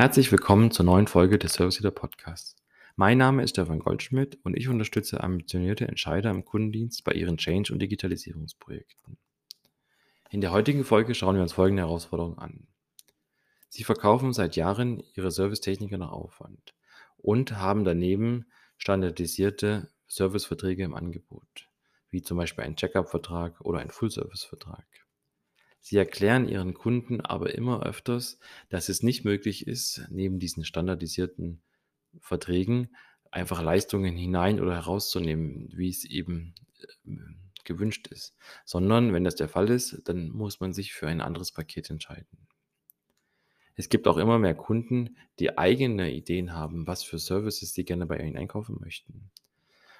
Herzlich willkommen zur neuen Folge des Service Leader Podcasts. Mein Name ist Stefan Goldschmidt und ich unterstütze ambitionierte Entscheider im Kundendienst bei ihren Change- und Digitalisierungsprojekten. In der heutigen Folge schauen wir uns folgende Herausforderungen an. Sie verkaufen seit Jahren ihre Servicetechniker nach Aufwand und haben daneben standardisierte Serviceverträge im Angebot, wie zum Beispiel ein Checkup-Vertrag oder ein Full-Service-Vertrag. Sie erklären ihren Kunden aber immer öfters, dass es nicht möglich ist, neben diesen standardisierten Verträgen einfach Leistungen hinein oder herauszunehmen, wie es eben äh, gewünscht ist, sondern wenn das der Fall ist, dann muss man sich für ein anderes Paket entscheiden. Es gibt auch immer mehr Kunden, die eigene Ideen haben, was für Services sie gerne bei Ihnen einkaufen möchten.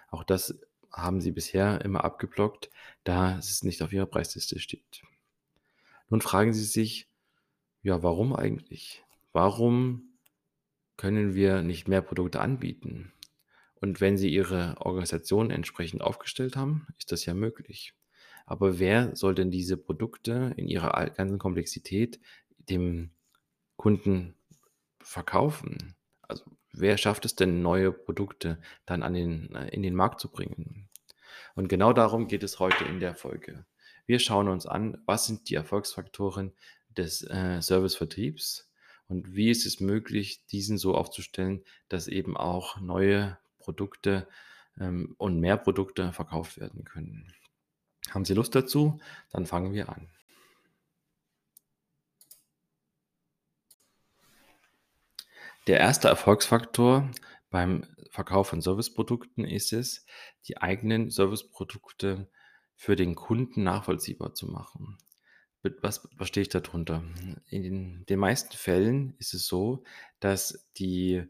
Auch das haben sie bisher immer abgeblockt, da es nicht auf ihrer Preisliste steht. Nun fragen Sie sich, ja, warum eigentlich? Warum können wir nicht mehr Produkte anbieten? Und wenn Sie Ihre Organisation entsprechend aufgestellt haben, ist das ja möglich. Aber wer soll denn diese Produkte in ihrer ganzen Komplexität dem Kunden verkaufen? Also wer schafft es denn, neue Produkte dann an den, äh, in den Markt zu bringen? Und genau darum geht es heute in der Folge. Wir schauen uns an, was sind die Erfolgsfaktoren des äh, Servicevertriebs und wie ist es möglich, diesen so aufzustellen, dass eben auch neue Produkte ähm, und mehr Produkte verkauft werden können. Haben Sie Lust dazu? Dann fangen wir an. Der erste Erfolgsfaktor beim Verkauf von Serviceprodukten ist es, die eigenen Serviceprodukte für den Kunden nachvollziehbar zu machen. Was verstehe ich darunter? In den, meisten Fällen ist es so, dass die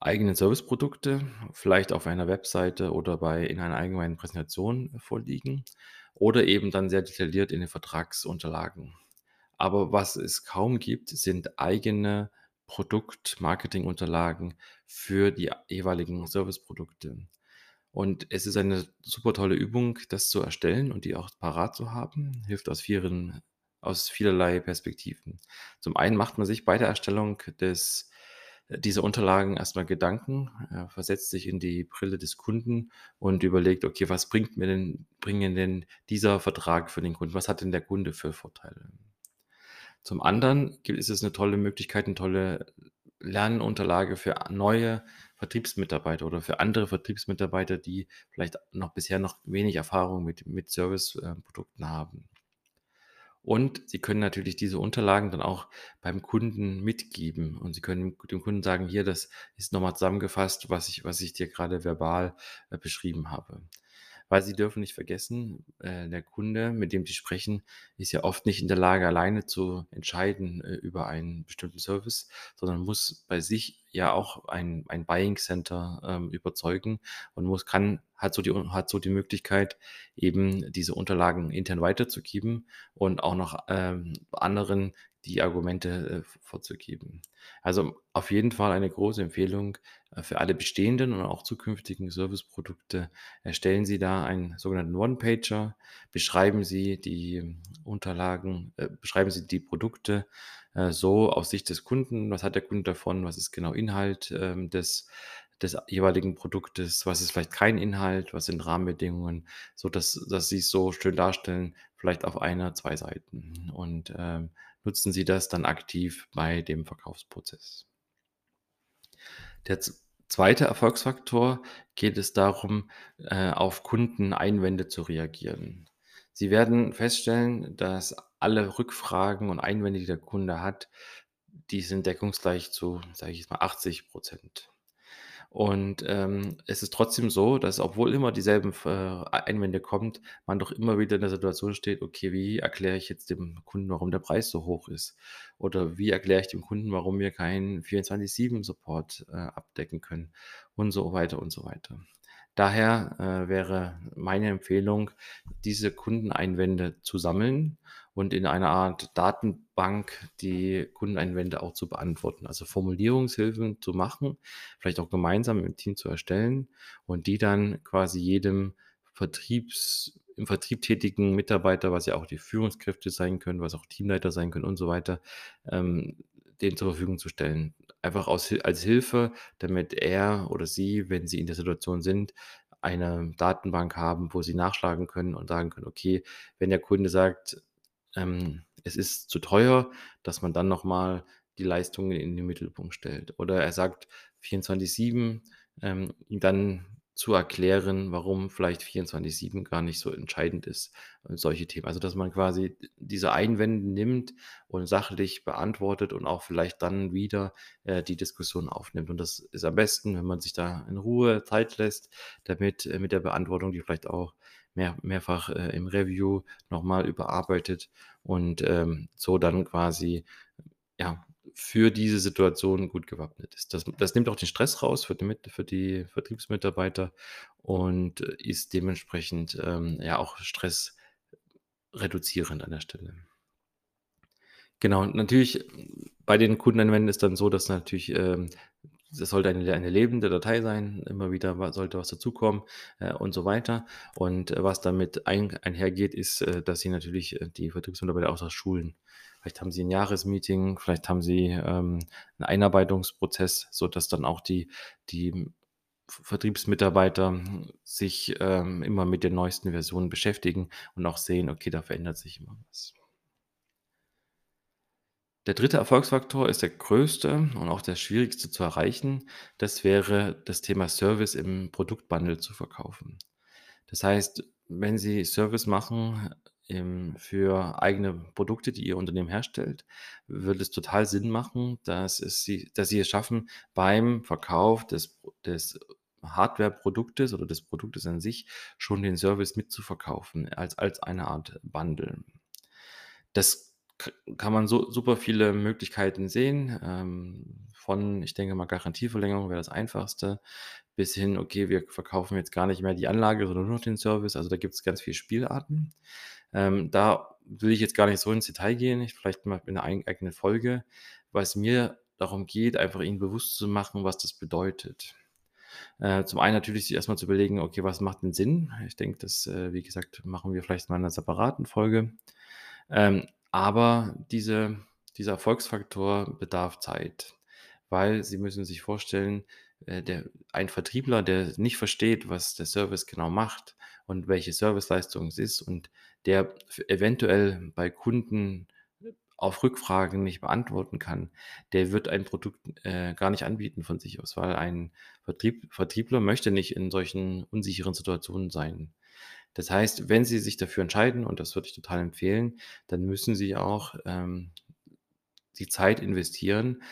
eigenen Serviceprodukte vielleicht auf einer Webseite oder bei in einer allgemeinen Präsentation vorliegen oder eben dann sehr detailliert in den Vertragsunterlagen. Aber was es kaum gibt, sind eigene Produkt-Marketing-Unterlagen für die jeweiligen Serviceprodukte. Und es ist eine super tolle Übung, das zu erstellen und die auch parat zu haben. Hilft aus vielen, aus vielerlei Perspektiven. Zum einen macht man sich bei der Erstellung des, dieser Unterlagen erstmal Gedanken, äh, versetzt sich in die Brille des Kunden und überlegt, okay, was bringt mir denn, bringen denn dieser Vertrag für den Kunden? Was hat denn der Kunde für Vorteile? Zum anderen ist es eine tolle Möglichkeit, eine tolle Lernunterlage für neue Vertriebsmitarbeiter oder für andere Vertriebsmitarbeiter, die vielleicht noch bisher noch wenig Erfahrung mit, mit Serviceprodukten haben. Und Sie können natürlich diese Unterlagen dann auch beim Kunden mitgeben. Und Sie können dem Kunden sagen, hier, das ist nochmal zusammengefasst, was ich, was ich dir gerade verbal äh, beschrieben habe. Weil Sie dürfen nicht vergessen, äh, der Kunde, mit dem Sie sprechen, ist ja oft nicht in der Lage, alleine zu entscheiden äh, über einen bestimmten Service, sondern muss bei sich ja auch ein, ein Buying Center ähm, überzeugen und muss, kann, hat so, die, hat so die Möglichkeit, eben diese Unterlagen intern weiterzugeben und auch noch ähm, anderen die Argumente äh, vorzugeben. Also auf jeden Fall eine große Empfehlung äh, für alle bestehenden und auch zukünftigen Serviceprodukte. Erstellen Sie da einen sogenannten One-Pager, beschreiben Sie die Unterlagen, äh, beschreiben Sie die Produkte äh, so aus Sicht des Kunden. Was hat der Kunde davon? Was ist genau Inhalt ähm, des des jeweiligen Produktes, was ist vielleicht kein Inhalt, was sind Rahmenbedingungen, so dass, dass sie es so schön darstellen, vielleicht auf einer, zwei Seiten. Und ähm, nutzen Sie das dann aktiv bei dem Verkaufsprozess. Der zweite Erfolgsfaktor geht es darum, äh, auf Kundeneinwände zu reagieren. Sie werden feststellen, dass alle Rückfragen und Einwände, die der Kunde hat, die sind deckungsgleich zu, sage ich jetzt mal, 80 Prozent. Und ähm, es ist trotzdem so, dass obwohl immer dieselben äh, Einwände kommt, man doch immer wieder in der Situation steht, okay, wie erkläre ich jetzt dem Kunden, warum der Preis so hoch ist? Oder wie erkläre ich dem Kunden, warum wir keinen 24-7-Support äh, abdecken können? Und so weiter und so weiter. Daher äh, wäre meine Empfehlung, diese Kundeneinwände zu sammeln und in einer Art Datenbank die Kundeneinwände auch zu beantworten. Also Formulierungshilfen zu machen, vielleicht auch gemeinsam im Team zu erstellen und die dann quasi jedem Vertriebs, im Vertrieb tätigen Mitarbeiter, was ja auch die Führungskräfte sein können, was auch Teamleiter sein können und so weiter, ähm, denen zur Verfügung zu stellen. einfach aus als Hilfe, damit er oder sie, wenn sie in der Situation sind, eine Datenbank haben, wo sie nachschlagen können und sagen können: „Okay, wenn der Kunde sagt, ähm, es ist zu teuer“, dass man dann noch mal die Leistungen in den Mittelpunkt stellt. Oder er sagt 24/7, ähm, dann zu erklären, warum vielleicht 24/7 gar nicht so entscheidend ist, äh, solche Themen. Also, dass man quasi diese Einwände nimmt und sachlich beantwortet und auch vielleicht dann wieder, äh, die Diskussion aufnimmt. Und das ist am besten, wenn man sich da in Ruhe Zeit lässt, damit äh, mit der Beantwortung, die vielleicht auch mehr mehrfach, äh, im Review noch mal überarbeitet und, ähm, so dann quasi, ja, für diese Situation gut gewappnet ist. Das das nimmt auch den Stress raus für die für die Vertriebsmitarbeiter und äh, ist dementsprechend, ähm, ja auch stressreduzierend an der Stelle. Genau, und natürlich bei den Kundenanwendungen ist dann so, dass natürlich, ähm, das sollte eine eine lebende Datei sein, immer wieder sollte was dazukommen, äh, und so weiter. Und, äh, was damit ein einhergeht, ist, äh, dass sie natürlich, äh, die Vertriebsmitarbeiter auch noch schulen. Vielleicht haben sie 'n Jahresmeeting, vielleicht haben sie, ähm, 'n Einarbeitungsprozess, sodass dann auch die die Vertriebsmitarbeiter sich, ähm, immer mit den neuesten Versionen beschäftigen und auch sehen: „Okay, da verändert sich immer was.“ Der dritte Erfolgsfaktor ist der größte und auch der schwierigste zu erreichen. Das wäre das Thema Service im Produktbundle zu verkaufen. Das heißt, wenn Sie Service machen, ähm, für eigene Produkte, die Ihr Unternehmen herstellt, würde es total Sinn machen, dass Sie dass Sie es schaffen, beim Verkauf des des Hardwareproduktes oder des Produktes an sich schon den Service mitzuverkaufen als als eine Art Bundle. Das kann man so super viele Möglichkeiten sehen, ähm, von, ich denke mal, Garantieverlängerung wäre das Einfachste, bis hin: „Okay, wir verkaufen jetzt gar nicht mehr die Anlage, sondern nur noch den Service.“ Also, da gibt's ganz viele Spielarten. Ähm, da will ich jetzt gar nicht so ins Detail gehen, ich vielleicht mal in 'ner eigen eigenen Folge, weil's mir darum geht, einfach Ihnen bewusst zu machen, was das bedeutet. Äh, zum einen natürlich sich erst mal zu überlegen: „Okay, was macht denn Sinn?“ Ich denke, das, äh, wie gesagt, machen wir vielleicht mal in 'ner separaten Folge. Ähm, aber diese dieser Erfolgsfaktor bedarf Zeit, weil Sie müssen sich vorstellen, äh, der ein Vertriebler, der nicht versteht, was der Service genau macht und welche Serviceleistung es ist und der eventuell bei Kunden auf Rückfragen nicht beantworten kann, der wird ein Produkt, äh, gar nicht anbieten von sich aus, weil ein Vertrieb Vertriebler möchte nicht in solchen unsicheren Situationen sein. Das heißt, wenn Sie sich dafür entscheiden, und das würde ich total empfehlen, dann müssen Sie auch, ähm, die Zeit investieren,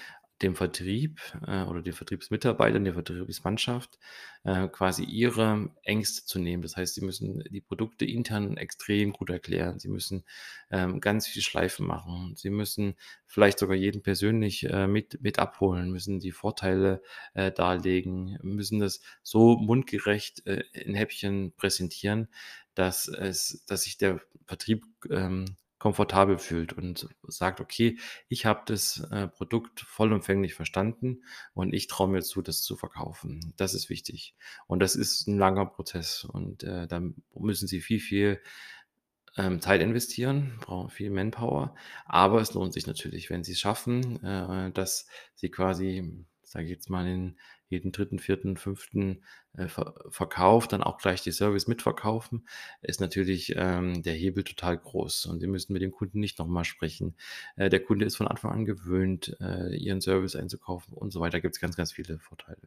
dem Vertrieb, äh, oder den Vertriebsmitarbeitern, der Vertriebsmannschaft, äh, quasi ihre Ängste zu nehmen. Das heißt, Sie müssen die Produkte intern extrem gut erklären. Sie müssen, ähm, ganz viel Schleifen machen. Sie müssen vielleicht sogar jeden persönlich, äh, mit mit abholen, müssen die Vorteile, äh, darlegen, müssen das so mundgerecht, äh, in Häppchen präsentieren, dass es dass sich der Vertrieb, ähm, komfortabel fühlt und sagt: „Okay, ich habe das, äh, Produkt vollumfänglich verstanden und ich traue mir zu, das zu verkaufen.“ Das ist wichtig. Und das ist 'n langer Prozess und, äh, da müssen Sie viel, viel, ähm, Zeit investieren, brauchen viel Manpower, aber es lohnt sich natürlich, wenn Sie's schaffen, äh, dass Sie quasi, sage ich jetzt mal, in jeden 3., 4., 5., äh, Ver Verkauf dann auch gleich die Service mitverkaufen, ist natürlich, ähm, der Hebel total groß und Sie müssen mit dem Kunden nicht noch mal sprechen. Äh, der Kunde ist von Anfang an gewöhnt, äh, Ihren Service einzukaufen und so weiter. Gibt's ganz, ganz viele Vorteile.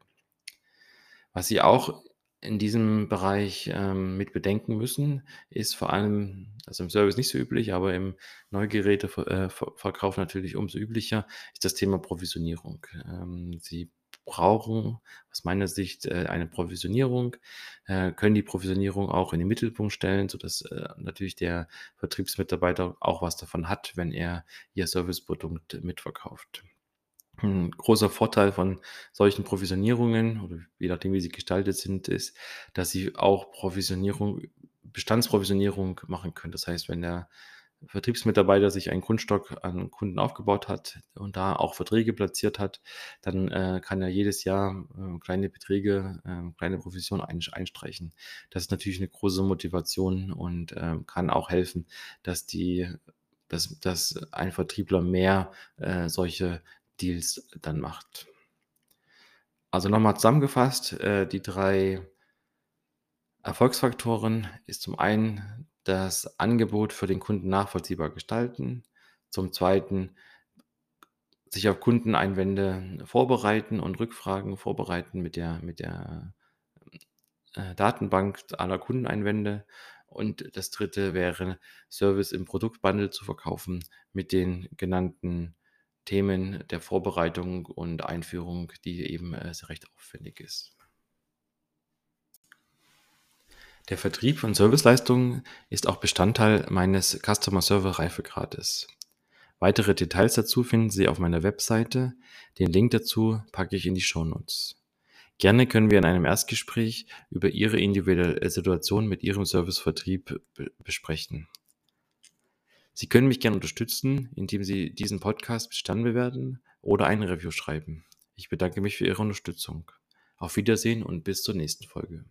Was Sie auch in diesem Bereich, ähm, mit bedenken müssen, ist vor allem also, im Service nicht so üblich, aber im Neugerätever äh, natürlich umso üblicher, ist das Thema Provisionierung. Ähm, Sie brauchen aus meiner Sicht, äh, eine Provisionierung, äh, können die Provisionierung auch in den Mittelpunkt stellen, sodass, äh, natürlich der Vertriebsmitarbeiter auch was davon hat, wenn er Ihr Serviceprodukt mitverkauft. 'N großer Vorteil von solchen Provisionierungen oder je nachdem, wie sie gestaltet sind, ist, dass Sie auch Provisionierung Bestandsprovisionierung machen können. Das heißt, wenn der Vertriebsmitarbeiter sich einen Grundstock an Kunden aufgebaut hat und da auch Verträge platziert hat, dann, äh, kann er jedes Jahr, äh, kleine Beträge, äh, kleine Provision einsch einstreichen. Das ist natürlich 'ne große Motivation und, ähm, kann auch helfen, dass die dass dass ein Vertriebler mehr, äh, solche Deals dann macht. Also nochmal zusammengefasst, äh, die drei Erfolgsfaktoren ist zum einen das Angebot für den Kunden nachvollziehbar gestalten, zum zweiten sich auf Kundeneinwände vorbereiten und Rückfragen vorbereiten mit der, mit der äh, Datenbank aller Kundeneinwände. Und das dritte wäre, Service im Produktbundle zu verkaufen mit den genannten Themen der Vorbereitung und Einführung, die eben äh, recht aufwendig ist. Der Vertrieb von Serviceleistungen ist auch Bestandteil meines Customer Service Reifegrades. Weitere Details dazu finden Sie auf meiner Webseite. Den Link dazu packe ich in die Shownotes. Gerne können wir in einem Erstgespräch über Ihre individuelle Situation mit Ihrem Servicevertrieb besprechen. Sie können mich gerne unterstützen, indem Sie diesen Podcast Bestand bewerten oder ein Review schreiben. Ich bedanke mich für Ihre Unterstützung. Auf Wiedersehen und bis zur nächsten Folge.